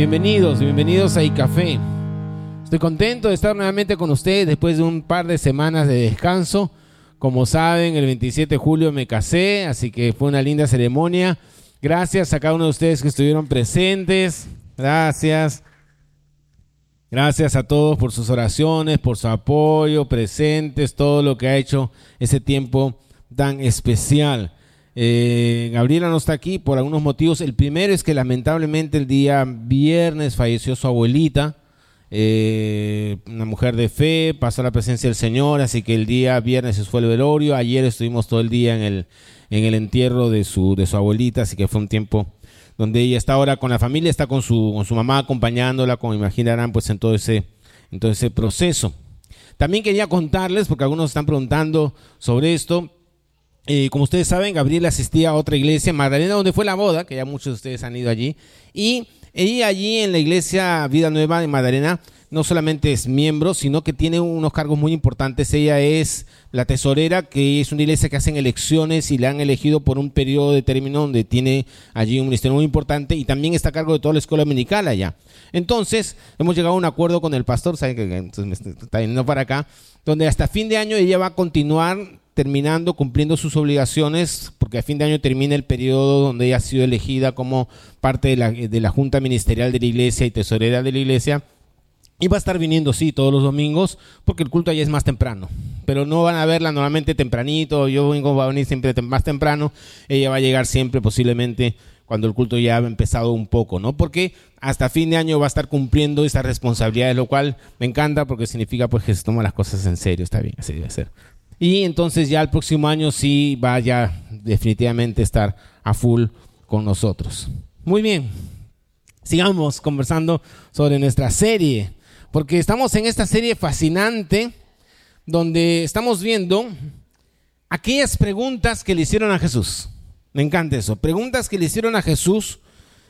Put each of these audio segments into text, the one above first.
Bienvenidos, bienvenidos a iCafé. Estoy contento de estar nuevamente con ustedes después de un par de semanas de descanso. Como saben, el 27 de julio me casé, así que fue una linda ceremonia. Gracias a cada uno de ustedes que estuvieron presentes. Gracias. Gracias a todos por sus oraciones, por su apoyo, presentes, todo lo que ha hecho ese tiempo tan especial. Eh, Gabriela no está aquí por algunos motivos. El primero es que lamentablemente el día viernes falleció su abuelita, eh, una mujer de fe, pasó la presencia del Señor, así que el día viernes se fue el velorio. Ayer estuvimos todo el día en el, en el entierro de su, de su abuelita, así que fue un tiempo donde ella está ahora con la familia, está con su, con su mamá acompañándola, como imaginarán, pues en todo ese, en todo ese proceso. También quería contarles, porque algunos están preguntando sobre esto, eh, como ustedes saben, Gabriel asistía a otra iglesia, Magdalena, donde fue la boda, que ya muchos de ustedes han ido allí. Y ella allí en la iglesia Vida Nueva de Magdalena no solamente es miembro, sino que tiene unos cargos muy importantes. Ella es la tesorera, que es una iglesia que hacen elecciones y la han elegido por un periodo de término donde tiene allí un ministerio muy importante y también está a cargo de toda la escuela dominical allá. Entonces, hemos llegado a un acuerdo con el pastor, saben que está viniendo para acá, donde hasta fin de año ella va a continuar terminando, cumpliendo sus obligaciones, porque a fin de año termina el periodo donde ella ha sido elegida como parte de la, de la Junta Ministerial de la Iglesia y Tesorera de la Iglesia. Y va a estar viniendo, sí, todos los domingos, porque el culto allá es más temprano. Pero no van a verla normalmente tempranito, yo vengo, a venir siempre más temprano, ella va a llegar siempre posiblemente cuando el culto ya ha empezado un poco, ¿no? Porque hasta fin de año va a estar cumpliendo esas responsabilidades, lo cual me encanta porque significa pues que se toma las cosas en serio, está bien, así debe ser. Y entonces ya el próximo año sí va ya definitivamente estar a full con nosotros. Muy bien, sigamos conversando sobre nuestra serie, porque estamos en esta serie fascinante donde estamos viendo aquellas preguntas que le hicieron a Jesús. Me encanta eso, preguntas que le hicieron a Jesús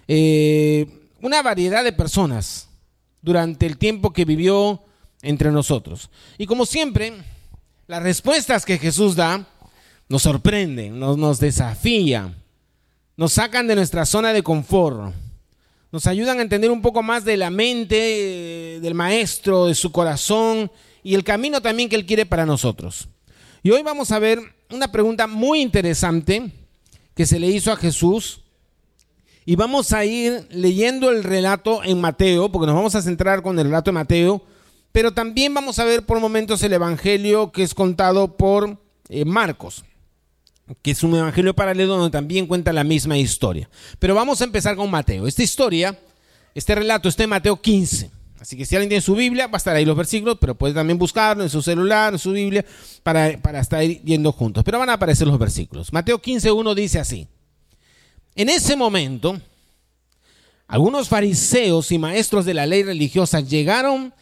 eh, una variedad de personas durante el tiempo que vivió entre nosotros. Y como siempre, las respuestas que Jesús da nos sorprenden, nos, desafían, nos sacan de nuestra zona de confort, nos ayudan a entender un poco más de la mente del maestro, de su corazón y el camino también que él quiere para nosotros. Y hoy vamos a ver una pregunta muy interesante que se le hizo a Jesús. Y vamos a ir leyendo el relato en Mateo, porque nos vamos a centrar con el relato de Mateo, pero también vamos a ver por momentos el Evangelio que es contado por eh, Marcos, que es un Evangelio paralelo donde también cuenta la misma historia. Pero vamos a empezar con Mateo. Esta historia, este relato está en Mateo 15. Así que si alguien tiene su Biblia, va a estar ahí los versículos, pero puede también buscarlo en su celular, en su Biblia, para, para estar yendo juntos. Pero van a aparecer los versículos. Mateo 15.1 dice así. En ese momento, algunos fariseos y maestros de la ley religiosa llegaron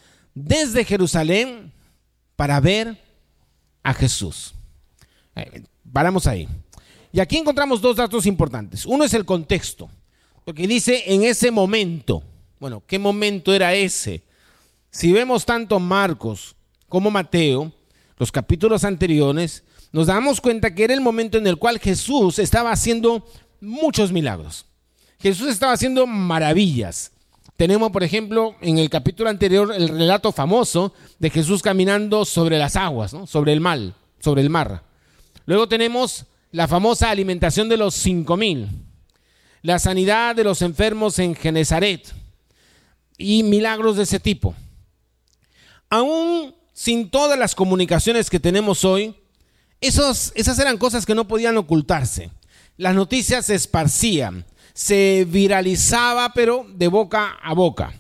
desde Jerusalén para ver a Jesús. Eh, paramos ahí. Y aquí encontramos dos datos importantes. Uno es el contexto, porque dice en ese momento. Bueno, ¿qué momento era ese? Si vemos tanto Marcos como Mateo, los capítulos anteriores, nos damos cuenta que era el momento en el cual Jesús estaba haciendo muchos milagros. Jesús estaba haciendo maravillas. Tenemos, por ejemplo, en el capítulo anterior el relato famoso de Jesús caminando sobre las aguas, sobre el mar, sobre el mar. Luego tenemos la famosa alimentación de los cinco mil, la sanidad de los enfermos en Genezaret y milagros de ese tipo. Aún sin todas las comunicaciones que tenemos hoy, esas eran cosas que no podían ocultarse. Las noticias se esparcían se viralizaba, pero de boca a boca.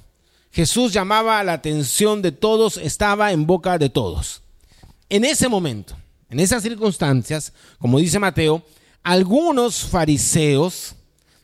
Jesús llamaba la atención de todos, estaba en boca de todos. En ese momento, en esas circunstancias, como dice Mateo, algunos fariseos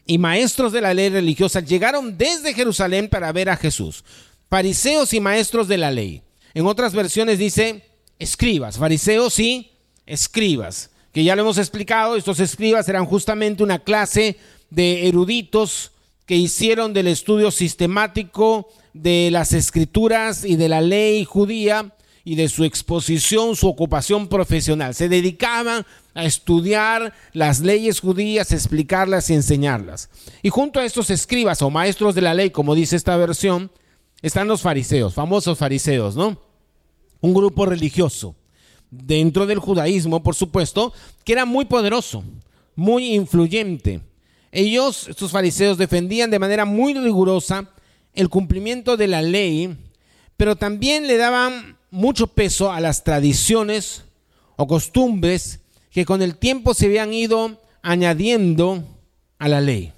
y maestros de la ley religiosa llegaron desde Jerusalén para ver a Jesús. Fariseos y maestros de la ley. En otras versiones dice escribas, fariseos y escribas, que ya lo hemos explicado, estos escribas eran justamente una clase de eruditos que hicieron del estudio sistemático de las escrituras y de la ley judía y de su exposición, su ocupación profesional. Se dedicaban a estudiar las leyes judías, explicarlas y enseñarlas. Y junto a estos escribas o maestros de la ley, como dice esta versión, están los fariseos, famosos fariseos, ¿no? Un grupo religioso dentro del judaísmo, por supuesto, que era muy poderoso, muy influyente. Ellos, estos fariseos, defendían de manera muy rigurosa el cumplimiento de la ley, pero también le daban mucho peso a las tradiciones o costumbres que con el tiempo se habían ido añadiendo a la ley.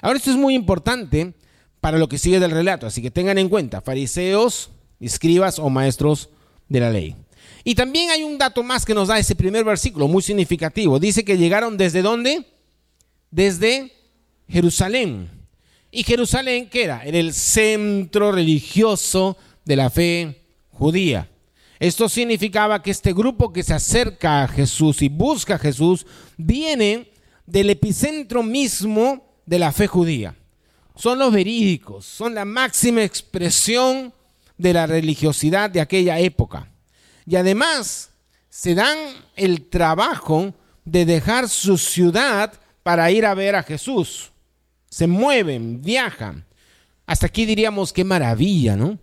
Ahora esto es muy importante para lo que sigue del relato, así que tengan en cuenta, fariseos, escribas o maestros de la ley. Y también hay un dato más que nos da ese primer versículo, muy significativo. Dice que llegaron desde dónde? Desde Jerusalén. ¿Y Jerusalén qué era? Era el centro religioso de la fe judía. Esto significaba que este grupo que se acerca a Jesús y busca a Jesús viene del epicentro mismo de la fe judía. Son los verídicos, son la máxima expresión de la religiosidad de aquella época. Y además se dan el trabajo de dejar su ciudad para ir a ver a Jesús. Se mueven, viajan. Hasta aquí diríamos qué maravilla, ¿no?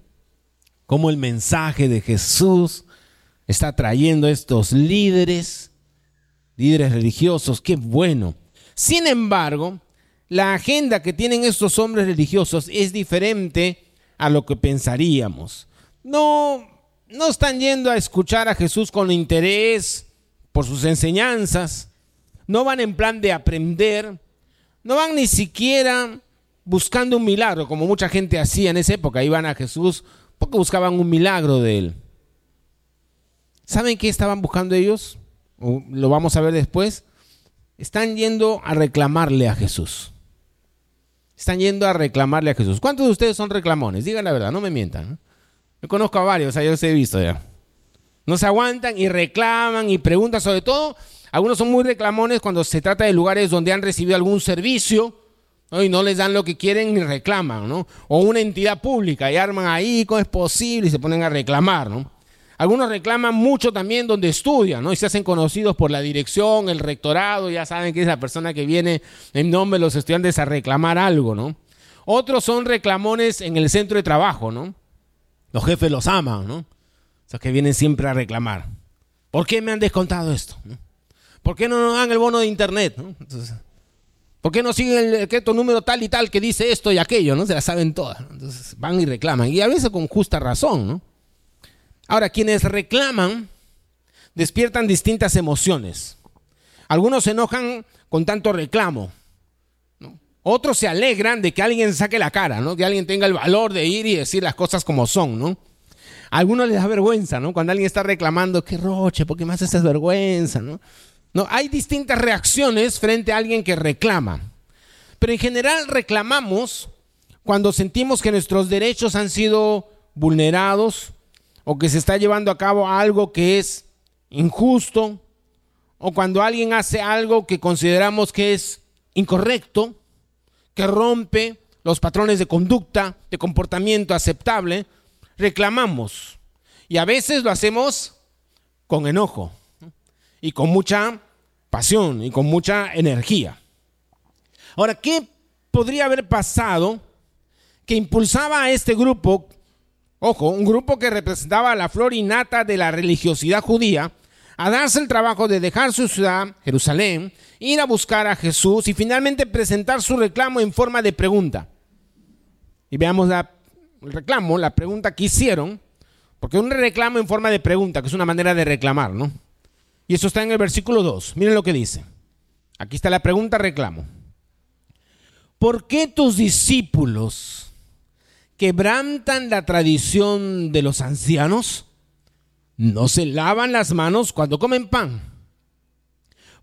cómo el mensaje de Jesús está trayendo a estos líderes, líderes religiosos, qué bueno. Sin embargo, la agenda que tienen estos hombres religiosos es diferente a lo que pensaríamos. No, no están yendo a escuchar a Jesús con interés por sus enseñanzas, no van en plan de aprender, no van ni siquiera buscando un milagro, como mucha gente hacía en esa época, iban a Jesús porque buscaban un milagro de él. ¿Saben qué estaban buscando ellos? lo vamos a ver después. Están yendo a reclamarle a Jesús. Están yendo a reclamarle a Jesús. ¿Cuántos de ustedes son reclamones? Digan la verdad, no me mientan. Yo conozco a varios, yo los he visto ya. No se aguantan y reclaman y preguntan, sobre todo, algunos son muy reclamones cuando se trata de lugares donde han recibido algún servicio y no les dan lo que quieren y reclaman, ¿no? O una entidad pública y arman ahí, ¿cómo es posible? Y se ponen a reclamar, ¿no? Algunos reclaman mucho también donde estudian, ¿no? Y se hacen conocidos por la dirección, el rectorado, ya saben que es la persona que viene en nombre de los estudiantes a reclamar algo, ¿no? Otros son reclamones en el centro de trabajo, ¿no? Los jefes los aman, ¿no? Esos que vienen siempre a reclamar. ¿Por qué me han descontado esto? ¿Por qué no nos dan el bono de internet? ¿Por qué no siguen el decreto número tal y tal que dice esto y aquello? ¿no? Se la saben todas. Entonces van y reclaman. Y a veces con justa razón. ¿no? Ahora, quienes reclaman despiertan distintas emociones. Algunos se enojan con tanto reclamo. Otros se alegran de que alguien saque la cara, ¿no? que alguien tenga el valor de ir y decir las cosas como son. ¿no? A algunos les da vergüenza, ¿no? Cuando alguien está reclamando, qué roche, ¿por qué me haces vergüenza? ¿no? No, hay distintas reacciones frente a alguien que reclama. Pero en general reclamamos cuando sentimos que nuestros derechos han sido vulnerados o que se está llevando a cabo algo que es injusto o cuando alguien hace algo que consideramos que es incorrecto, que rompe los patrones de conducta, de comportamiento aceptable, reclamamos. Y a veces lo hacemos con enojo y con mucha pasión y con mucha energía. Ahora, ¿qué podría haber pasado que impulsaba a este grupo, ojo, un grupo que representaba la flor innata de la religiosidad judía, a darse el trabajo de dejar su ciudad, Jerusalén, ir a buscar a Jesús y finalmente presentar su reclamo en forma de pregunta? Y veamos el reclamo, la pregunta que hicieron, porque un reclamo en forma de pregunta, que es una manera de reclamar, ¿no? Y eso está en el versículo 2. Miren lo que dice. Aquí está la pregunta reclamo. ¿Por qué tus discípulos quebrantan la tradición de los ancianos? No se lavan las manos cuando comen pan.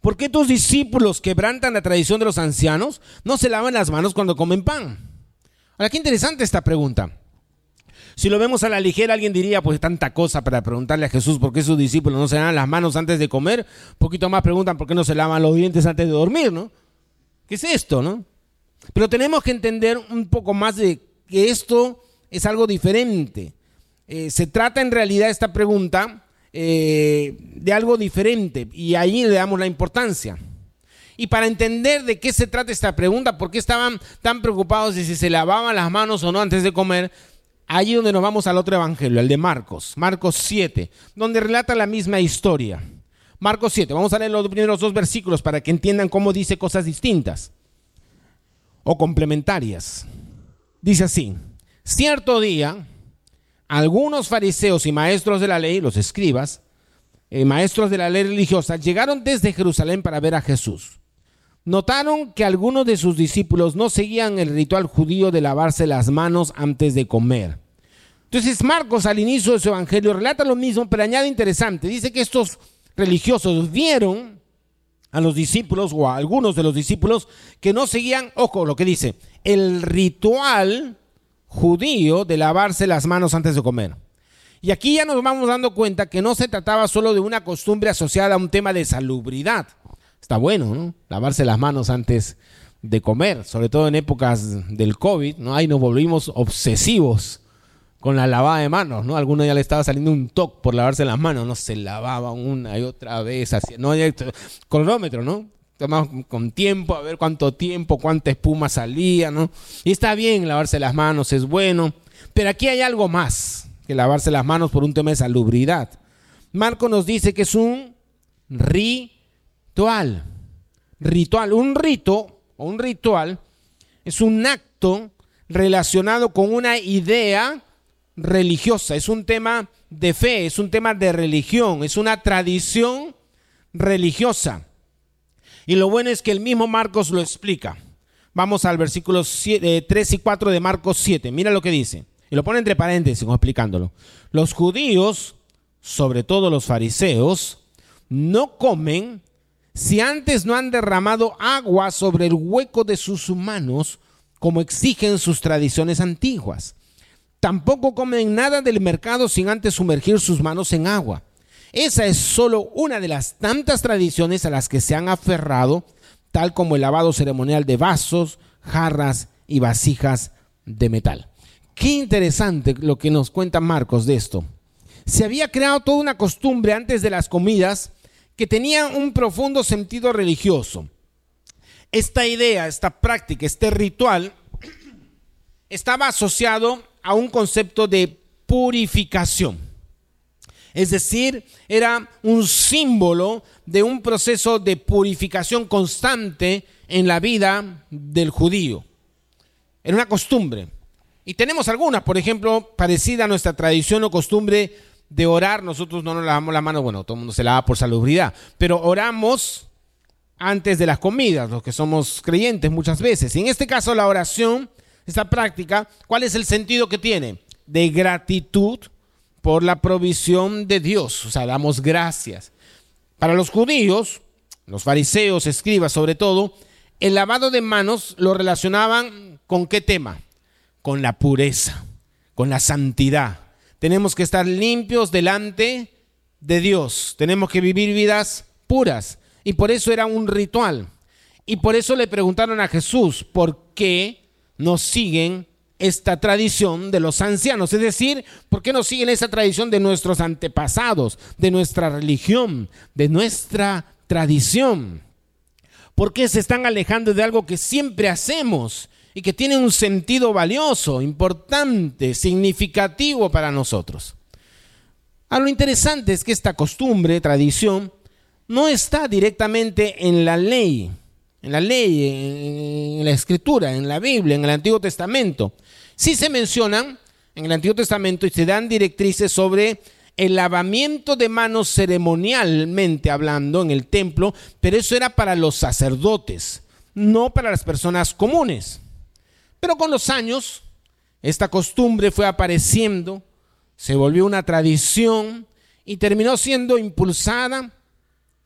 ¿Por qué tus discípulos quebrantan la tradición de los ancianos? No se lavan las manos cuando comen pan. Ahora, qué interesante esta pregunta. Si lo vemos a la ligera, alguien diría, pues tanta cosa para preguntarle a Jesús por qué sus discípulos no se lavan las manos antes de comer. Un poquito más preguntan por qué no se lavan los dientes antes de dormir, ¿no? ¿Qué es esto, no? Pero tenemos que entender un poco más de que esto es algo diferente. eh, se trata en realidad esta pregunta eh, de algo diferente y ahí le damos la importancia. Y para entender de qué se trata esta pregunta, por qué estaban tan preocupados de si se lavaban las manos o no antes de comer, allí donde nos vamos al otro evangelio, el de Marcos, Marcos 7, donde relata la misma historia. Marcos 7, vamos a leer los primeros dos versículos para que entiendan cómo dice cosas distintas o complementarias. Dice así, cierto día, algunos fariseos y maestros de la ley, los escribas, eh, maestros de la ley religiosa, llegaron desde Jerusalén para ver a Jesús. Notaron que algunos de sus discípulos no seguían el ritual judío de lavarse las manos antes de comer. Entonces Marcos al inicio de su evangelio relata lo mismo, pero añade interesante. Dice que estos religiosos vieron a los discípulos o a algunos de los discípulos que no seguían, ojo lo que dice, el ritual judío de lavarse las manos antes de comer. Y aquí ya nos vamos dando cuenta que no se trataba solo de una costumbre asociada a un tema de salubridad. Está bueno, ¿no? Lavarse las manos antes de comer, sobre todo en épocas del COVID, ¿no? Ahí nos volvimos obsesivos con la lavada de manos, ¿no? Alguno ya le estaba saliendo un toque por lavarse las manos, no se lavaba una y otra vez, así, no, cronómetro, ¿no? Tomamos con tiempo, a ver cuánto tiempo, cuánta espuma salía, ¿no? Y está bien lavarse las manos, es bueno, pero aquí hay algo más que lavarse las manos por un tema de salubridad. Marco nos dice que es un ritual, ritual, un rito o un ritual es un acto relacionado con una idea religiosa, es un tema de fe, es un tema de religión, es una tradición religiosa. Y lo bueno es que el mismo Marcos lo explica. Vamos al versículo 3 eh, y 4 de Marcos 7. Mira lo que dice. Y lo pone entre paréntesis, explicándolo. Los judíos, sobre todo los fariseos, no comen si antes no han derramado agua sobre el hueco de sus manos, como exigen sus tradiciones antiguas. Tampoco comen nada del mercado sin antes sumergir sus manos en agua. Esa es solo una de las tantas tradiciones a las que se han aferrado, tal como el lavado ceremonial de vasos, jarras y vasijas de metal. Qué interesante lo que nos cuenta Marcos de esto. Se había creado toda una costumbre antes de las comidas que tenía un profundo sentido religioso. Esta idea, esta práctica, este ritual estaba asociado a un concepto de purificación. Es decir, era un símbolo de un proceso de purificación constante en la vida del judío. Era una costumbre. Y tenemos algunas, por ejemplo, parecida a nuestra tradición o costumbre de orar. Nosotros no nos lavamos la mano, bueno, todo el mundo se lava por salubridad, pero oramos antes de las comidas, los que somos creyentes muchas veces. Y en este caso, la oración esta práctica, ¿cuál es el sentido que tiene? De gratitud por la provisión de Dios. O sea, damos gracias. Para los judíos, los fariseos, escribas sobre todo, el lavado de manos lo relacionaban con qué tema? Con la pureza, con la santidad. Tenemos que estar limpios delante de Dios. Tenemos que vivir vidas puras. Y por eso era un ritual. Y por eso le preguntaron a Jesús, ¿por qué no siguen esta tradición de los ancianos. Es decir, ¿por qué no siguen esa tradición de nuestros antepasados, de nuestra religión, de nuestra tradición? ¿Por qué se están alejando de algo que siempre hacemos y que tiene un sentido valioso, importante, significativo para nosotros? A lo interesante es que esta costumbre, tradición, no está directamente en la ley en la ley, en, la escritura, en la Biblia, en el Antiguo Testamento. Sí se mencionan en el Antiguo Testamento y se dan directrices sobre el lavamiento de manos ceremonialmente hablando en el templo, pero eso era para los sacerdotes, no para las personas comunes. Pero con los años, esta costumbre fue apareciendo, se volvió una tradición y terminó siendo impulsada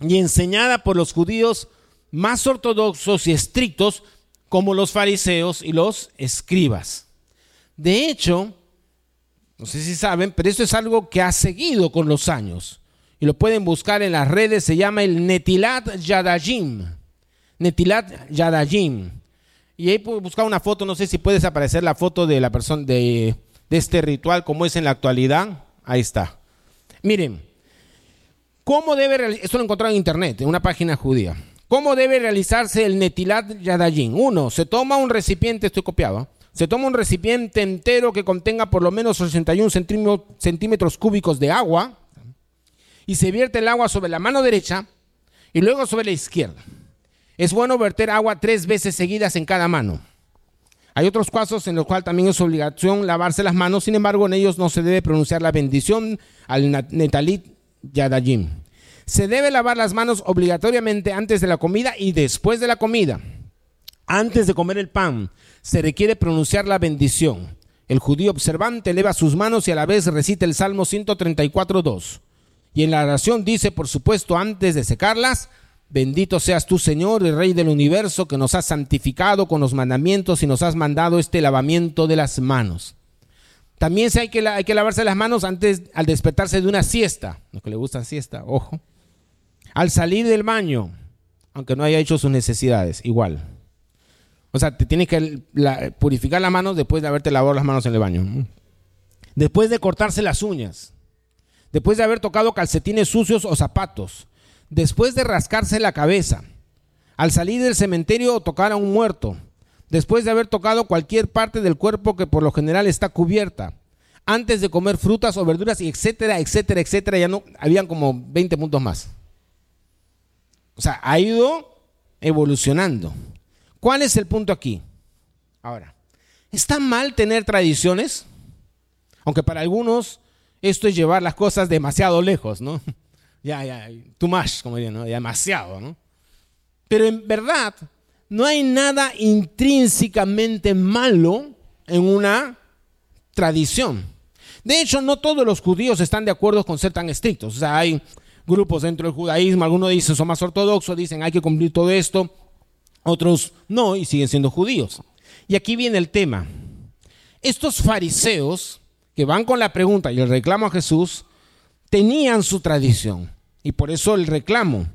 y enseñada por los judíos más ortodoxos y estrictos como los fariseos y los escribas. De hecho, no sé si saben, pero esto es algo que ha seguido con los años. Y lo pueden buscar en las redes, se llama el Netilat Yadayim. Netilat Yadayim. Y ahí buscar una foto, no sé si puedes aparecer la foto de la persona, de, este ritual como es en la actualidad, ahí está. Miren, ¿cómo debe esto lo encontré en internet, en una página judía. ¿Cómo debe realizarse el Netilat Yadayín? Uno, se toma un recipiente, estoy copiado, se toma un recipiente entero que contenga por lo menos 81 centímetros cúbicos de agua y se vierte el agua sobre la mano derecha y luego sobre la izquierda. Es bueno verter agua tres veces seguidas en cada mano. Hay otros casos en los cuales también es obligación lavarse las manos, sin embargo en ellos no se debe pronunciar la bendición al Netalit Yadayim. Se debe lavar las manos obligatoriamente antes de la comida y después de la comida. Antes de comer el pan, se requiere pronunciar la bendición. El judío observante eleva sus manos y a la vez recita el Salmo 134.2. Y en la oración dice, por supuesto, antes de secarlas, Bendito seas tú, Señor, el Rey del universo, que nos has santificado con los mandamientos y nos has mandado este lavamiento de las manos. También hay que, hay que lavarse las manos antes al despertarse de una siesta. Los que le gustan siesta, ojo. Al salir del baño, aunque no haya hecho sus necesidades, igual. O sea, te tienes que purificar las manos después de haberte lavado las manos en el baño. Después de cortarse las uñas. Después de haber tocado calcetines sucios o zapatos después de rascarse la cabeza, al salir del cementerio o tocar a un muerto, después de haber tocado cualquier parte del cuerpo que por lo general está cubierta, antes de comer frutas o verduras, y etcétera, etcétera, etcétera, ya no, habían como 20 puntos más. O sea, ha ido evolucionando. ¿Cuál es el punto aquí? Ahora, ¿está mal tener tradiciones? Aunque para algunos esto es llevar las cosas demasiado lejos, ¿no? Ya, ya, too much, como dirían, ¿no? demasiado, ¿no? Pero en verdad, no hay nada intrínsecamente malo en una tradición. De hecho, no todos los judíos están de acuerdo con ser tan estrictos. O sea, hay grupos dentro del judaísmo, algunos dicen son más ortodoxos, dicen hay que cumplir todo esto, otros no y siguen siendo judíos. Y aquí viene el tema. Estos fariseos que van con la pregunta y el reclamo a Jesús, tenían su tradición. Y por eso el reclamo.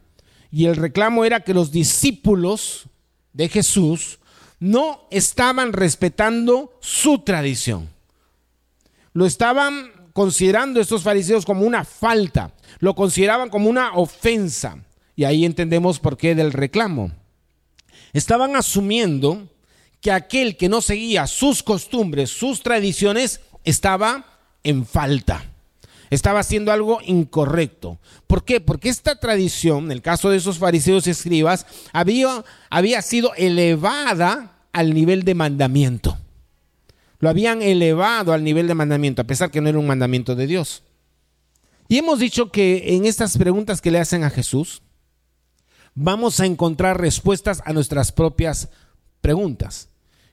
Y el reclamo era que los discípulos de Jesús no estaban respetando su tradición. Lo estaban considerando estos fariseos como una falta, lo consideraban como una ofensa. Y ahí entendemos por qué del reclamo. Estaban asumiendo que aquel que no seguía sus costumbres, sus tradiciones, estaba en falta estaba haciendo algo incorrecto. ¿Por qué? Porque esta tradición, en el caso de esos fariseos y escribas, había, había sido elevada al nivel de mandamiento. Lo habían elevado al nivel de mandamiento, a pesar que no era un mandamiento de Dios. Y hemos dicho que en estas preguntas que le hacen a Jesús, vamos a encontrar respuestas a nuestras propias preguntas.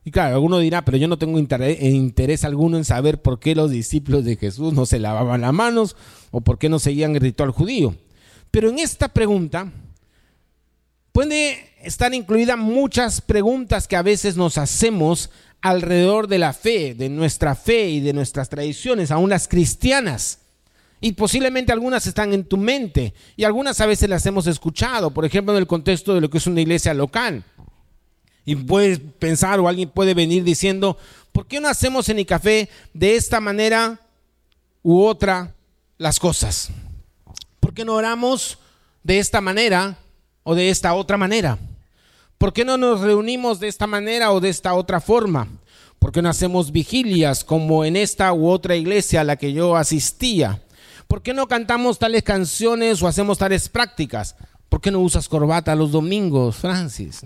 Y claro, alguno dirá, pero yo no tengo interés, alguno en saber por qué los discípulos de Jesús no se lavaban las manos o por qué no seguían el ritual judío. Pero en esta pregunta puede estar incluida muchas preguntas que a veces nos hacemos alrededor de la fe, de nuestra fe y de nuestras tradiciones, aún las cristianas. Y posiblemente algunas están en tu mente y algunas a veces las hemos escuchado, por ejemplo, en el contexto de lo que es una iglesia local. Y puedes pensar o alguien puede venir diciendo, ¿por qué no hacemos en el café de esta manera u otra las cosas? ¿Por qué no oramos de esta manera o de esta otra manera? ¿Por qué no nos reunimos de esta manera o de esta otra forma? ¿Por qué no hacemos vigilias como en esta u otra iglesia a la que yo asistía? ¿Por qué no cantamos tales canciones o hacemos tales prácticas? ¿Por qué no usas corbata los domingos, Francis?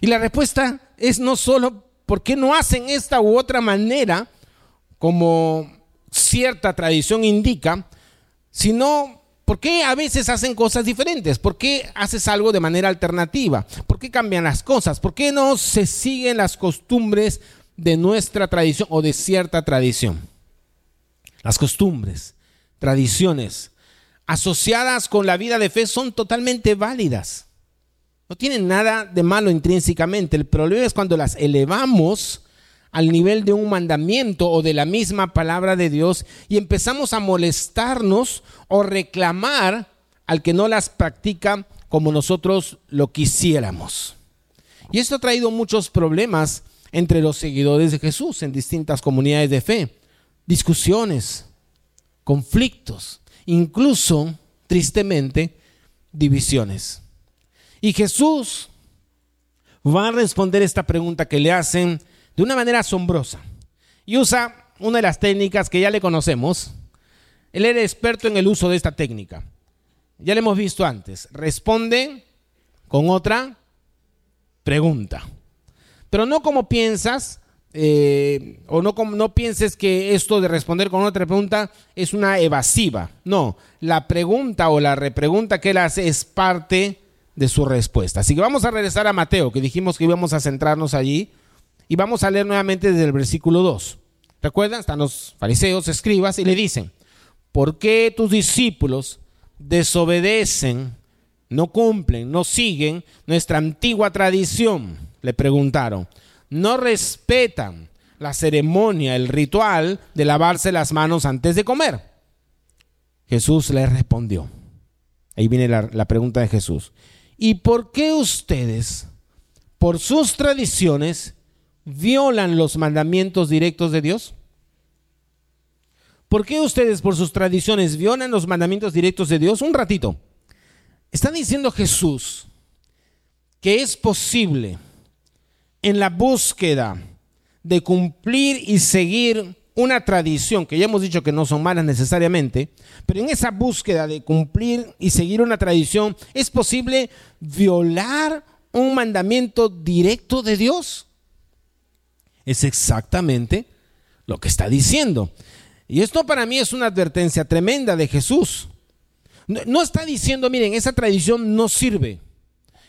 Y la respuesta es no solo por qué no hacen esta u otra manera, como cierta tradición indica, sino por qué a veces hacen cosas diferentes, por qué haces algo de manera alternativa, por qué cambian las cosas, por qué no se siguen las costumbres de nuestra tradición o de cierta tradición. Las costumbres, tradiciones asociadas con la vida de fe son totalmente válidas. No tienen nada de malo intrínsecamente. El problema es cuando las elevamos al nivel de un mandamiento o de la misma palabra de Dios y empezamos a molestarnos o reclamar al que no las practica como nosotros lo quisiéramos. Y esto ha traído muchos problemas entre los seguidores de Jesús en distintas comunidades de fe. discusiones, conflictos, incluso, tristemente, divisiones. Y Jesús va a responder esta pregunta que le hacen de una manera asombrosa. Y usa una de las técnicas que ya le conocemos. Él era experto en el uso de esta técnica. Ya le hemos visto antes. Responde con otra pregunta. Pero no como piensas, eh, o no, no pienses que esto de responder con otra pregunta es una evasiva. No, la pregunta o la repregunta que él hace es parte de su respuesta. Así que vamos a regresar a Mateo, que dijimos que íbamos a centrarnos allí, y vamos a leer nuevamente desde el versículo 2. ¿Recuerdan? Están los fariseos, escribas, y le dicen, ¿por qué tus discípulos desobedecen, no cumplen, no siguen nuestra antigua tradición? Le preguntaron. No respetan la ceremonia, el ritual de lavarse las manos antes de comer. Jesús le respondió. Ahí viene la, la pregunta de Jesús. ¿Y por qué ustedes, por sus tradiciones, violan los mandamientos directos de Dios? ¿Por qué ustedes, por sus tradiciones, violan los mandamientos directos de Dios? Un ratito. Está diciendo Jesús que es posible en la búsqueda de cumplir y seguir una tradición, que ya hemos dicho que no son malas necesariamente, pero en esa búsqueda de cumplir y seguir una tradición, ¿es posible violar un mandamiento directo de Dios? Es exactamente lo que está diciendo. Y esto para mí es una advertencia tremenda de Jesús. No, está diciendo, miren, esa tradición no sirve.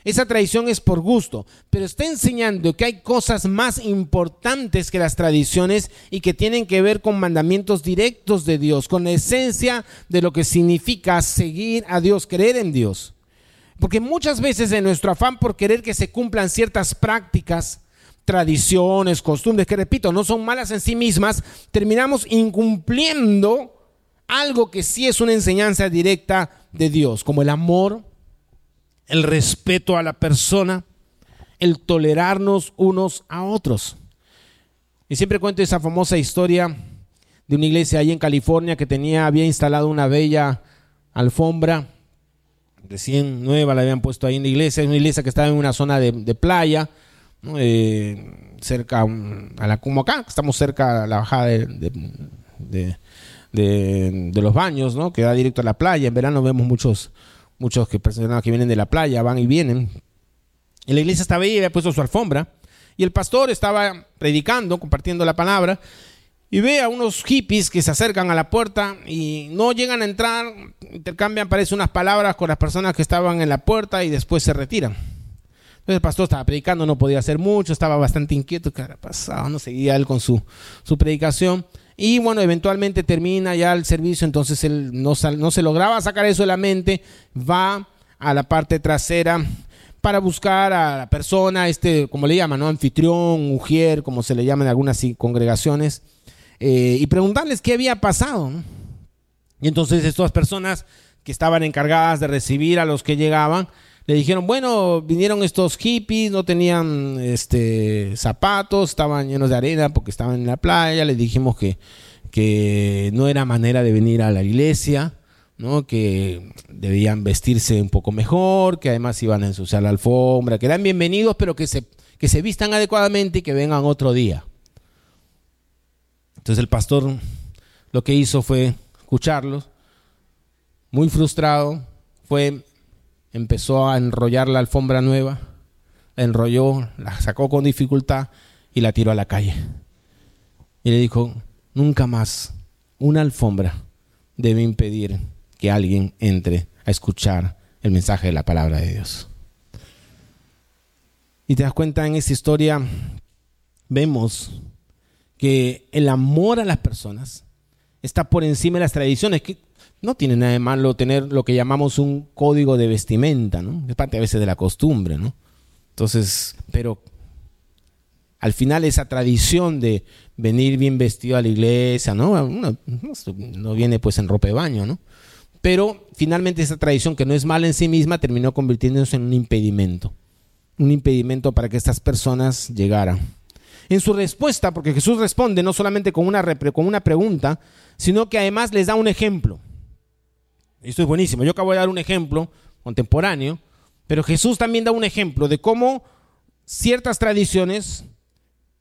Esa tradición es por gusto, pero está enseñando que hay cosas más importantes que las tradiciones y que tienen que ver con mandamientos directos de Dios, con la esencia de lo que significa seguir a Dios, creer en Dios. Porque muchas veces en nuestro afán por querer que se cumplan ciertas prácticas, tradiciones, costumbres, que repito, no son malas en sí mismas, terminamos incumpliendo algo que sí es una enseñanza directa de Dios, como el amor, el respeto a la persona, el tolerarnos unos a otros. Y siempre cuento esa famosa historia de una iglesia ahí en California que tenía, había instalado una bella alfombra, recién nueva, la habían puesto ahí en la iglesia, es una iglesia que estaba en una zona de, playa, eh, cerca a la como acá, estamos cerca a la bajada de, de, los baños, ¿no? que da directo a la playa, en verano vemos muchos muchos que personas que vienen de la playa van y vienen. Y la iglesia estaba ahí, había puesto su alfombra. Y el pastor estaba predicando, compartiendo la palabra. Y ve a unos hippies que se acercan a la puerta y no llegan a entrar, intercambian, parece, unas palabras con las personas que estaban en la puerta y después se retiran. Entonces el pastor estaba predicando, no podía hacer mucho, estaba bastante inquieto, ¿qué pasado? No seguía él con su, su predicación. Y bueno, eventualmente termina ya el servicio, entonces él no, no se lograba sacar eso de la mente, va a la parte trasera para buscar a la persona, este, como le llaman, ¿no? Anfitrión, mujer, como se le llama en algunas congregaciones, eh, y preguntarles qué había pasado. Y entonces estas personas que estaban encargadas de recibir a los que llegaban, le dijeron, bueno, vinieron estos hippies, no tenían este, zapatos, estaban llenos de arena porque estaban en la playa, les dijimos que, que no era manera de venir a la iglesia, ¿no? que debían vestirse un poco mejor, que además iban a ensuciar la alfombra, que eran bienvenidos, pero que se, que se vistan adecuadamente y que vengan otro día. Entonces el pastor lo que hizo fue escucharlos, muy frustrado, fue empezó a enrollar la alfombra nueva, la enrolló, la sacó con dificultad y la tiró a la calle. Y le dijo, nunca más una alfombra debe impedir que alguien entre a escuchar el mensaje de la palabra de Dios. Y te das cuenta en esta historia, vemos que el amor a las personas está por encima de las tradiciones. No tiene nada de malo tener lo que llamamos un código de vestimenta, ¿no? Es parte a veces de la costumbre, ¿no? Entonces, pero al final esa tradición de venir bien vestido a la iglesia, ¿no? no viene pues en ropa de baño, ¿no? Pero finalmente esa tradición que no es mala en sí misma terminó convirtiéndose en un impedimento, un impedimento para que estas personas llegaran. en su respuesta, porque Jesús responde no solamente con una, con una pregunta, sino que además les da un ejemplo. Esto es buenísimo. Yo acabo de dar un ejemplo contemporáneo, pero Jesús también da un ejemplo de cómo ciertas tradiciones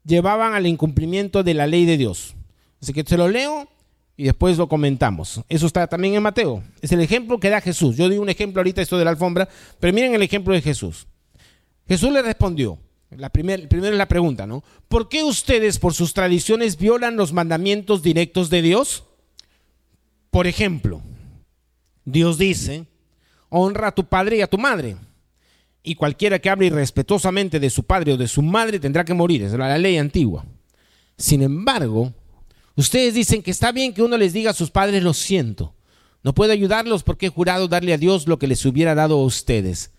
llevaban al incumplimiento de la ley de Dios. Así que se lo leo y después lo comentamos. Eso está también en Mateo. Es el ejemplo que da Jesús. Yo di un ejemplo ahorita esto de la alfombra, pero miren el ejemplo de Jesús. Jesús le respondió, la primera es la pregunta, ¿no? ¿Por qué ustedes por sus tradiciones violan los mandamientos directos de Dios? Por ejemplo, Dios dice, honra a tu padre y a tu madre. Y cualquiera que hable irrespetuosamente de su padre o de su madre tendrá que morir. Es la ley antigua. Sin embargo, ustedes dicen que está bien que uno les diga a sus padres lo siento. No puedo ayudarlos porque he jurado darle a Dios lo que les hubiera dado a ustedes.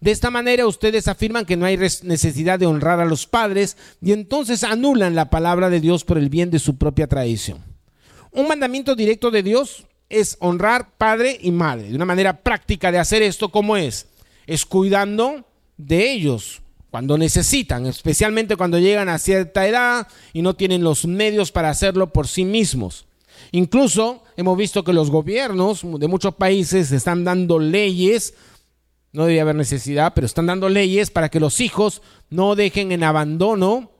De esta manera ustedes afirman que no hay necesidad de honrar a los padres y entonces anulan la palabra de Dios por el bien de su propia tradición. Un mandamiento directo de Dios es honrar padre y madre. De una manera práctica de hacer esto, ¿cómo es? Es cuidando de ellos cuando necesitan, especialmente cuando llegan a cierta edad y no tienen los medios para hacerlo por sí mismos. Incluso hemos visto que los gobiernos de muchos países están dando leyes no debería haber necesidad, pero están dando leyes para que los hijos no dejen en abandono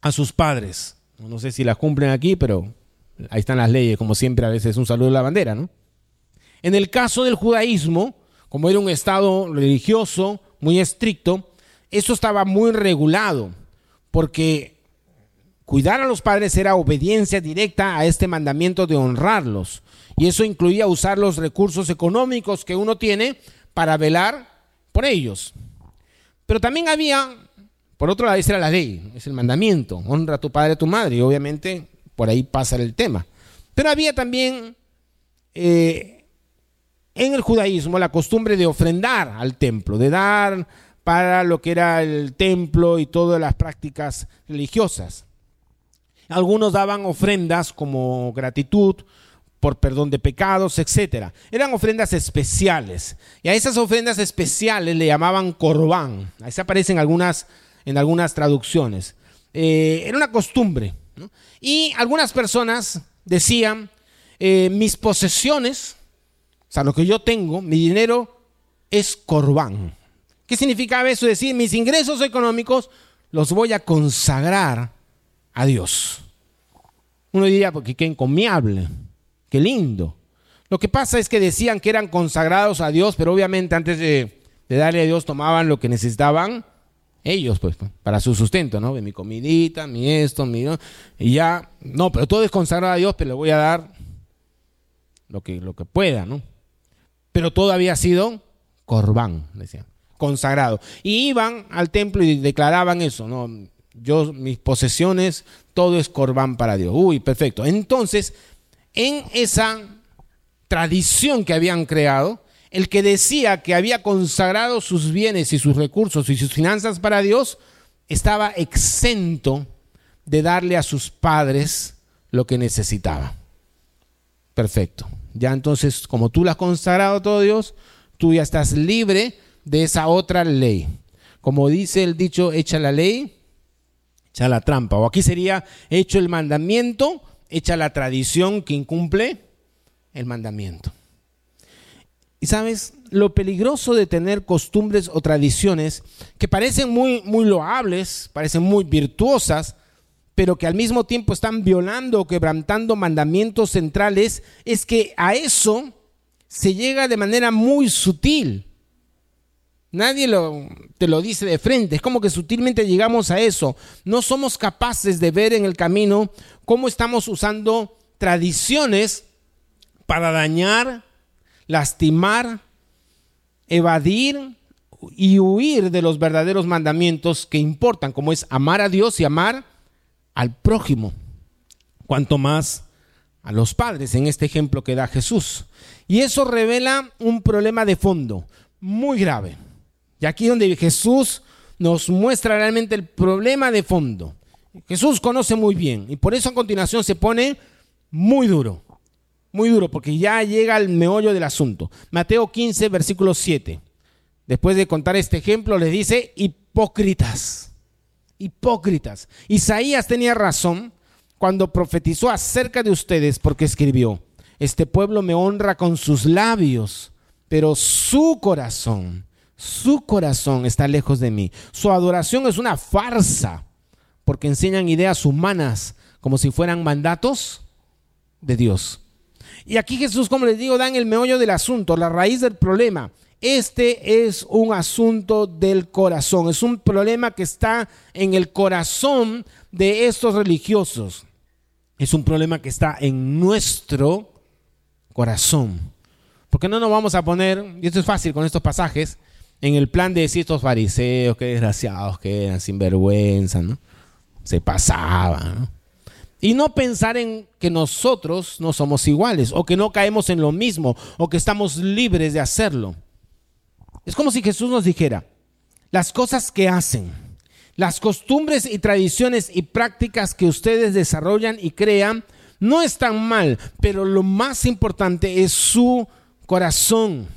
a sus padres. No sé si las cumplen aquí, pero ahí están las leyes, como siempre a veces un saludo de la bandera, ¿no? En el caso del judaísmo, como era un estado religioso muy estricto, eso estaba muy regulado, porque cuidar a los padres era obediencia directa a este mandamiento de honrarlos. Y eso incluía usar los recursos económicos que uno tiene para velar por ellos. Pero también había, por otro lado, esa era la ley, es el mandamiento, honra a tu padre y a tu madre, y obviamente por ahí pasa el tema. Pero había también eh, en el judaísmo la costumbre de ofrendar al templo, de dar para lo que era el templo y todas las prácticas religiosas. Algunos daban ofrendas como gratitud, por perdón de pecados, etc. Eran ofrendas especiales. Y a esas ofrendas especiales le llamaban corbán. Ahí se aparecen algunas, en algunas traducciones. Eh, era una costumbre. Y algunas personas decían, eh, mis posesiones, o sea, lo que yo tengo, mi dinero es corbán. ¿Qué significaba eso? Decir, mis ingresos económicos los voy a consagrar a Dios. Uno diría, porque qué encomiable. Qué lindo. Lo que pasa es que decían que eran consagrados a Dios, pero obviamente antes de, darle a Dios tomaban lo que necesitaban ellos, pues, para su sustento, ¿no? Mi comidita, mi esto, mi... Y ya, no, pero todo es consagrado a Dios, pero le voy a dar lo que, lo que pueda, ¿no? Pero todo había sido corbán, decían, consagrado. Y iban al templo y declaraban eso, ¿no? Yo, mis posesiones, todo es corbán para Dios. Uy, perfecto. Entonces, en esa tradición que habían creado, el que decía que había consagrado sus bienes y sus recursos y sus finanzas para Dios, estaba exento de darle a sus padres lo que necesitaba. Perfecto. Ya entonces, como tú lo has consagrado todo Dios, tú ya estás libre de esa otra ley. Como dice el dicho, echa la ley, echa la trampa. O aquí sería, hecho el mandamiento, hecha la tradición que incumple el mandamiento. Y sabes, lo peligroso de tener costumbres o tradiciones que parecen muy, muy loables, parecen muy virtuosas, pero que al mismo tiempo están violando o quebrantando mandamientos centrales, es que a eso se llega de manera muy sutil. Nadie te lo dice de frente, es como que sutilmente llegamos a eso. No somos capaces de ver en el camino cómo estamos usando tradiciones para dañar, lastimar, evadir y huir de los verdaderos mandamientos que importan, como es amar a Dios y amar al prójimo, cuanto más a los padres, en este ejemplo que da Jesús. Y eso revela un problema de fondo muy grave. Y aquí donde Jesús nos muestra realmente el problema de fondo. Jesús conoce muy bien y por eso a continuación se pone muy duro, muy duro, porque ya llega al meollo del asunto. Mateo 15, versículo 7. Después de contar este ejemplo, le dice, hipócritas, hipócritas. Isaías tenía razón cuando profetizó acerca de ustedes porque escribió, este pueblo me honra con sus labios, pero su corazón, su corazón está lejos de mí. Su adoración es una farsa porque enseñan ideas humanas como si fueran mandatos de Dios. Y aquí Jesús, como les digo, dan el meollo del asunto, la raíz del problema. Este es un asunto del corazón, es un problema que está en el corazón de estos religiosos. Es un problema que está en nuestro corazón. Porque no nos vamos a poner, y esto es fácil con estos pasajes, en el plan de decir estos fariseos, qué desgraciados que eran, sinvergüenza, ¿no? Se pasaban, ¿no? Y no pensar en que nosotros no somos iguales o que no caemos en lo mismo o que estamos libres de hacerlo. Es como si Jesús nos dijera, las cosas que hacen, las costumbres y tradiciones y prácticas que ustedes desarrollan y crean, no están mal, pero lo más importante es su corazón.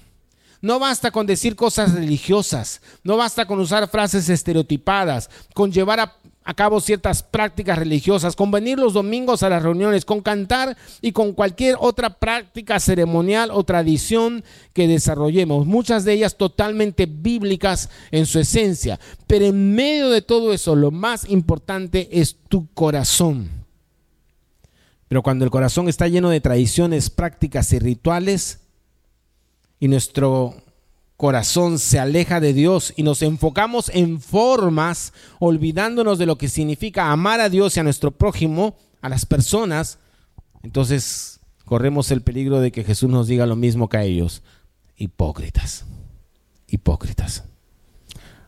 No basta con decir cosas religiosas, no basta con usar frases estereotipadas, con llevar a a cabo ciertas prácticas religiosas, con venir los domingos a las reuniones, con cantar y con cualquier otra práctica ceremonial o tradición que desarrollemos, muchas de ellas totalmente bíblicas en su esencia. Pero en medio de todo eso, lo más importante es tu corazón. Pero cuando el corazón está lleno de tradiciones, prácticas y rituales, y nuestro corazón se aleja de Dios y nos enfocamos en formas, olvidándonos de lo que significa amar a Dios y a nuestro prójimo, a las personas, entonces corremos el peligro de que Jesús nos diga lo mismo que a ellos. Hipócritas, hipócritas.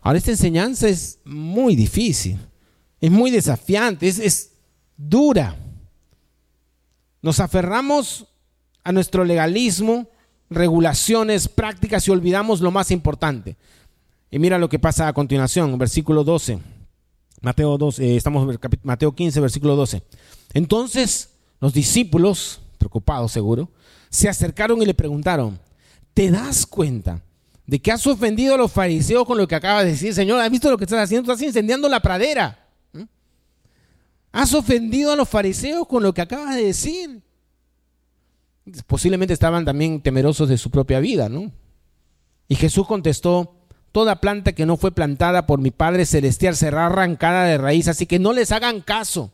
Ahora esta enseñanza es muy difícil, es muy desafiante, es, es dura. Nos aferramos a nuestro legalismo, regulaciones, prácticas y olvidamos lo más importante. Y mira lo que pasa a continuación, versículo 12. Mateo 12, eh, estamos Mateo 15, versículo 12. Entonces los discípulos, preocupados seguro, se acercaron y le preguntaron, ¿te das cuenta de que has ofendido a los fariseos con lo que acaba de decir? Señor, ¿has visto lo que estás haciendo? Estás incendiando la pradera. ¿Mm? Has ofendido a los fariseos con lo que acabas de decir posiblemente estaban también temerosos de su propia vida, ¿no? Y Jesús contestó, toda planta que no fue plantada por mi Padre Celestial será arrancada de raíz, así que no les hagan caso.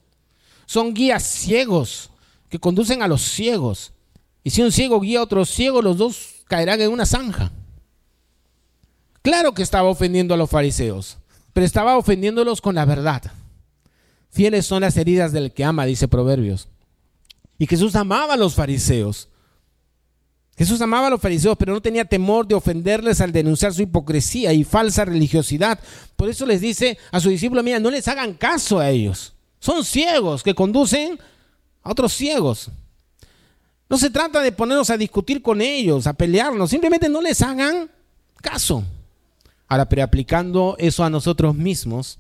Son guías ciegos que conducen a los ciegos. Y si un ciego guía a otro ciego, los dos caerán en una zanja. Claro que estaba ofendiendo a los fariseos, pero estaba ofendiéndolos con la verdad. Fieles son las heridas del que ama, dice Proverbios. Y Jesús amaba a los fariseos. Jesús amaba a los fariseos, pero no tenía temor de ofenderles al denunciar su hipocresía y falsa religiosidad. Por eso les dice a su discípulo, mira, no les hagan caso a ellos. Son ciegos que conducen a otros ciegos. No se trata de ponernos a discutir con ellos, a pelearnos, simplemente no les hagan caso. Ahora, pero aplicando eso a nosotros mismos,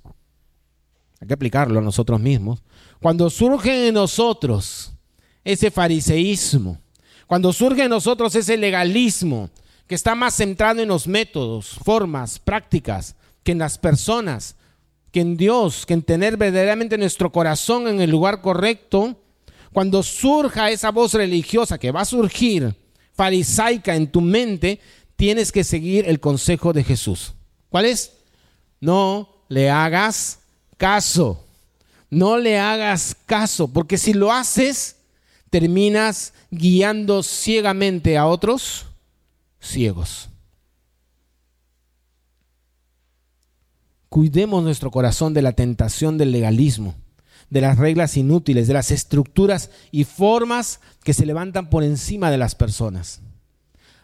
hay que aplicarlo a nosotros mismos. Cuando surge en nosotros ese fariseísmo, cuando surge en nosotros ese legalismo que está más centrado en los métodos, formas, prácticas, que en las personas, que en Dios, que en tener verdaderamente nuestro corazón en el lugar correcto, cuando surja esa voz religiosa que va a surgir, farisaica en tu mente, tienes que seguir el consejo de Jesús. ¿Cuál es? No le hagas caso. No le hagas caso, porque si lo haces, terminas guiando ciegamente a otros ciegos. Cuidemos nuestro corazón de la tentación del legalismo, de las reglas inútiles, de las estructuras y formas que se levantan por encima de las personas.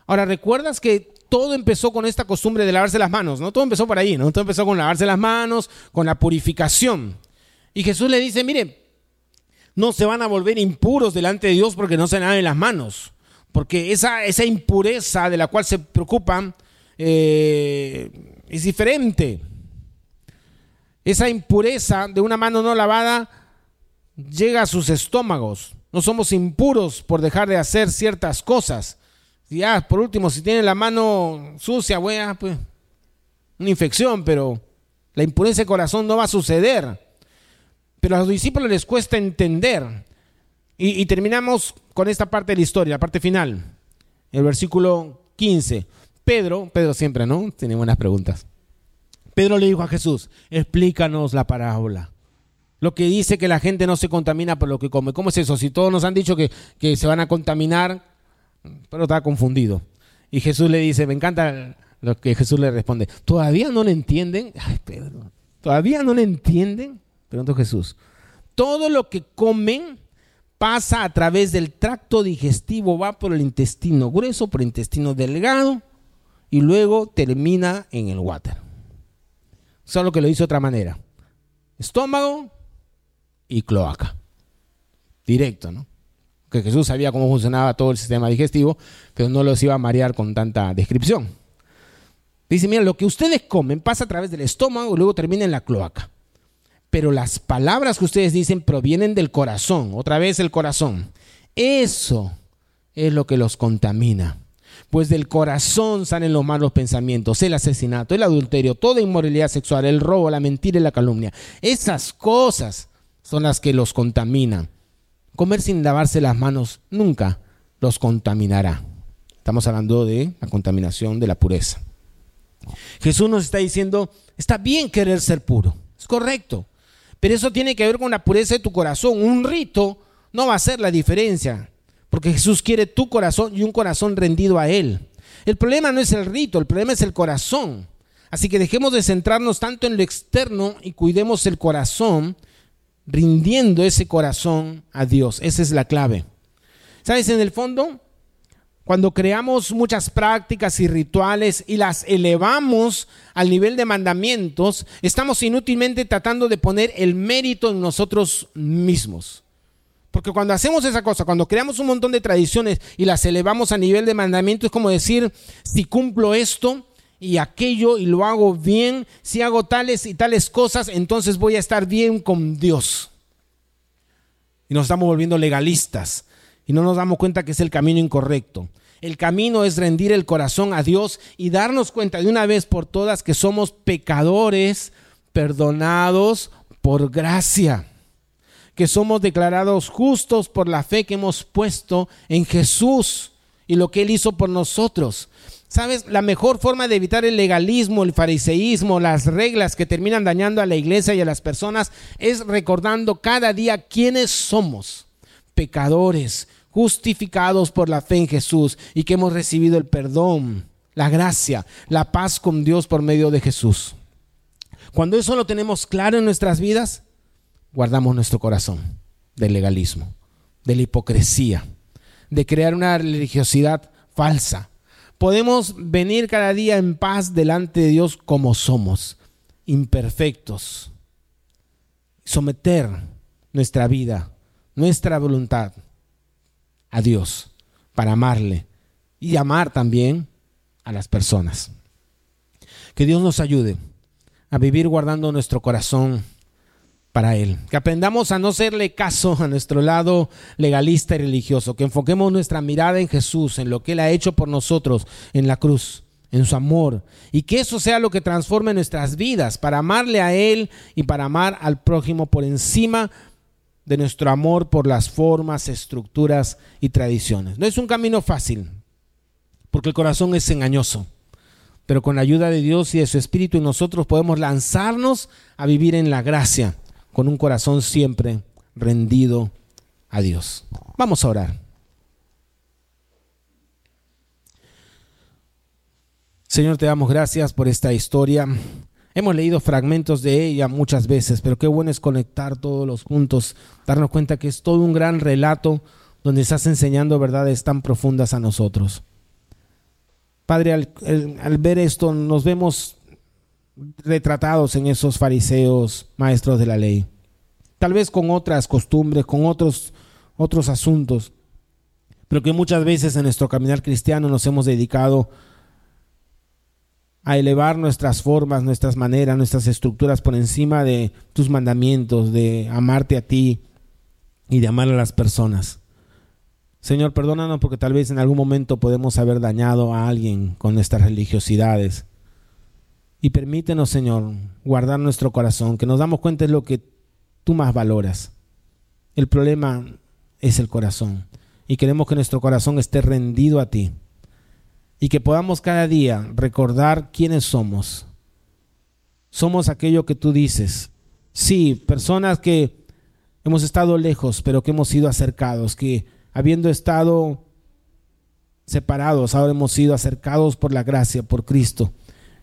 Ahora, ¿recuerdas que todo empezó con esta costumbre de lavarse las manos? ¿no? Todo empezó por ahí, ¿no? Todo empezó con lavarse las manos, con la purificación. Y Jesús le dice, mire, no se van a volver impuros delante de Dios porque no se laven las manos. Porque esa, esa impureza de la cual se preocupan eh, es diferente. Esa impureza de una mano no lavada llega a sus estómagos. No somos impuros por dejar de hacer ciertas cosas. Ya, por último, si tiene la mano sucia, buena, pues una infección, pero La impureza de corazón no va a suceder. Pero a los discípulos les cuesta entender. Y, terminamos con esta parte de la historia, la parte final. El versículo 15. Pedro, Pedro siempre, ¿no? Tiene buenas preguntas. Pedro le dijo a Jesús, explícanos la parábola. Lo que dice que la gente no se contamina por lo que come. ¿Cómo es eso? Si todos nos han dicho que, que se van a contaminar, pero está confundido. Y Jesús le dice, me encanta lo que Jesús le responde, ¿todavía no le entienden? Ay, Pedro, ¿todavía no le entienden? Preguntó Jesús. Todo lo que comen pasa a través del tracto digestivo, va por el intestino grueso, por el intestino delgado y luego termina en el water. Solo que lo hizo de otra manera. Estómago y cloaca. Directo, ¿no? Que Jesús sabía cómo funcionaba todo el sistema digestivo, pero no los iba a marear con tanta descripción. Dice, mira, lo que ustedes comen pasa a través del estómago y luego termina en la cloaca. Pero las palabras que ustedes dicen provienen del corazón, otra vez el corazón. Eso es lo que los contamina. Pues del corazón salen los malos pensamientos, el asesinato, el adulterio, toda inmoralidad sexual, el robo, la mentira y la calumnia. Esas cosas son las que los contaminan. Comer sin lavarse las manos nunca los contaminará. Estamos hablando de la contaminación de la pureza. Jesús nos está diciendo, está bien querer ser puro, es correcto, pero eso tiene que ver con la pureza de tu corazón. Un rito no va a hacer la diferencia, porque Jesús quiere tu corazón y un corazón rendido a Él. El problema no es el rito, el problema es el corazón. Así que dejemos de centrarnos tanto en lo externo y cuidemos el corazón, rindiendo ese corazón a Dios. Esa es la clave. ¿Sabes? En el fondo, cuando creamos muchas prácticas y rituales y las elevamos al nivel de mandamientos, estamos inútilmente tratando de poner el mérito en nosotros mismos. Porque cuando hacemos esa cosa, cuando creamos un montón de tradiciones y las elevamos a nivel de mandamiento, es como decir, si cumplo esto y aquello y lo hago bien, si hago tales y tales cosas, entonces voy a estar bien con Dios. Y nos estamos volviendo legalistas y no nos damos cuenta que es el camino incorrecto. El camino es rendir el corazón a Dios y darnos cuenta de una vez por todas que somos pecadores perdonados por gracia, que somos declarados justos por la fe que hemos puesto en Jesús y lo que Él hizo por nosotros. ¿Sabes? La mejor forma de evitar el legalismo, el fariseísmo, las reglas que terminan dañando a la iglesia y a las personas es recordando cada día quiénes somos. Pecadores, justificados por la fe en Jesús y que hemos recibido el perdón, la gracia, la paz con Dios por medio de Jesús. Cuando eso lo tenemos claro en nuestras vidas, guardamos nuestro corazón del legalismo, de la hipocresía, de crear una religiosidad falsa. Podemos venir cada día en paz delante de Dios como somos, imperfectos, someter nuestra vida, nuestra voluntad a Dios, para amarle y amar también a las personas. Que Dios nos ayude a vivir guardando nuestro corazón para Él. Que aprendamos a no serle caso a nuestro lado legalista y religioso. Que enfoquemos nuestra mirada en Jesús, en lo que Él ha hecho por nosotros en la cruz, en su amor. Y que eso sea lo que transforme nuestras vidas para amarle a Él y para amar al prójimo por encima de nuestro amor por las formas, estructuras y tradiciones. No es un camino fácil, porque el corazón es engañoso, pero con la ayuda de Dios y de su Espíritu nosotros podemos lanzarnos a vivir en la gracia, con un corazón siempre rendido a Dios. Vamos a orar. Señor, te damos gracias por esta historia. Hemos leído fragmentos de ella muchas veces, pero qué bueno es conectar todos los puntos, darnos cuenta que es todo un gran relato donde estás enseñando verdades tan profundas a nosotros. Padre, al, ver esto nos vemos retratados en esos fariseos, maestros de la ley, tal vez con otras costumbres, con otros, otros asuntos, pero que muchas veces en nuestro caminar cristiano nos hemos dedicado a elevar nuestras formas, nuestras maneras, nuestras estructuras por encima de tus mandamientos, de amarte a ti y de amar a las personas. Señor, perdónanos porque tal vez en algún momento podemos haber dañado a alguien con nuestras religiosidades. Y permítenos, Señor, guardar nuestro corazón, que nos damos cuenta de lo que tú más valoras. El problema es el corazón. Y queremos que nuestro corazón esté rendido a ti. Y que podamos cada día recordar quiénes somos. Somos aquello que tú dices. Sí, personas que hemos estado lejos, pero que hemos sido acercados, que habiendo estado separados, ahora hemos sido acercados por la gracia, por Cristo.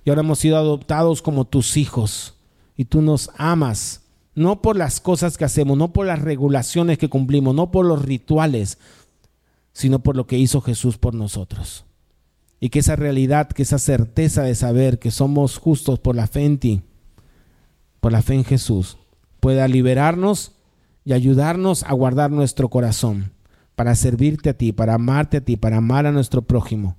Y ahora hemos sido adoptados como tus hijos. Y tú nos amas, no por las cosas que hacemos, no por las regulaciones que cumplimos, no por los rituales, sino por lo que hizo Jesús por nosotros. Y que esa realidad, que esa certeza de saber que somos justos por la fe en ti, por la fe en Jesús, pueda liberarnos y ayudarnos a guardar nuestro corazón para servirte a ti, para amarte a ti, para amar a nuestro prójimo,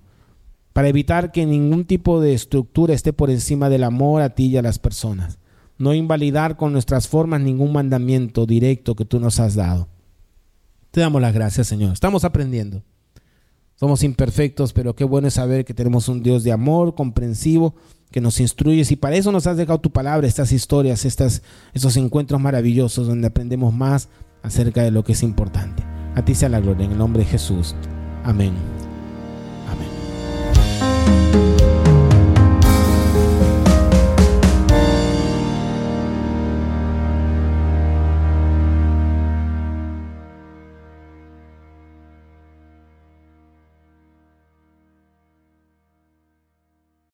para evitar que ningún tipo de estructura esté por encima del amor a ti y a las personas. No invalidar con nuestras formas ningún mandamiento directo que tú nos has dado. Te damos las gracias, Señor. Estamos aprendiendo. Somos imperfectos, pero qué bueno es saber que tenemos un Dios de amor, comprensivo, que nos instruyes. Y para eso nos has dejado tu palabra, estas historias, estas, estos encuentros maravillosos donde aprendemos más acerca de lo que es importante. A ti sea la gloria, en el nombre de Jesús. Amén. Amén.